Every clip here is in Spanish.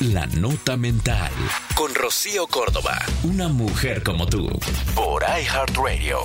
La Nota Mental. Con Rocío Córdoba. Una mujer como tú. Por iHeartRadio.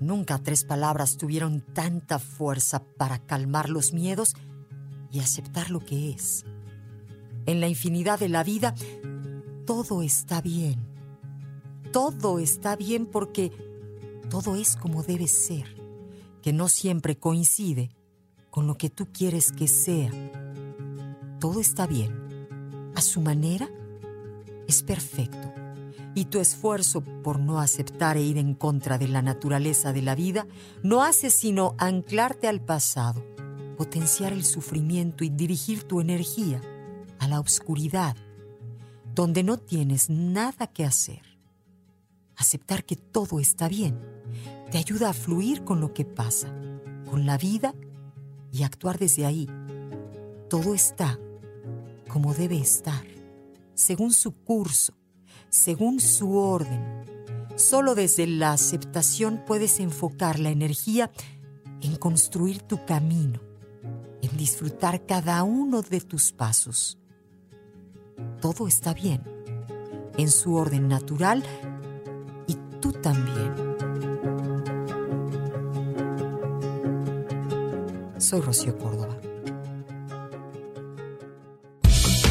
Nunca tres palabras tuvieron tanta fuerza para calmar los miedos y aceptar lo que es. En la infinidad de la vida, todo está bien. Todo está bien porque todo es como debe ser, que no siempre coincide con lo que tú quieres que sea todo está bien. A su manera, es perfecto. Y tu esfuerzo por no aceptar e ir en contra de la naturaleza de la vida no hace sino anclarte al pasado, potenciar el sufrimiento y dirigir tu energía a la oscuridad, donde no tienes nada que hacer. Aceptar que todo está bien te ayuda a fluir con lo que pasa, con la vida y actuar desde ahí. Todo está como debe estar, según su curso, según su orden. Solo desde la aceptación puedes enfocar la energía en construir tu camino, en disfrutar cada uno de tus pasos. Todo está bien, en su orden natural y tú también. Soy Rocío Córdoba.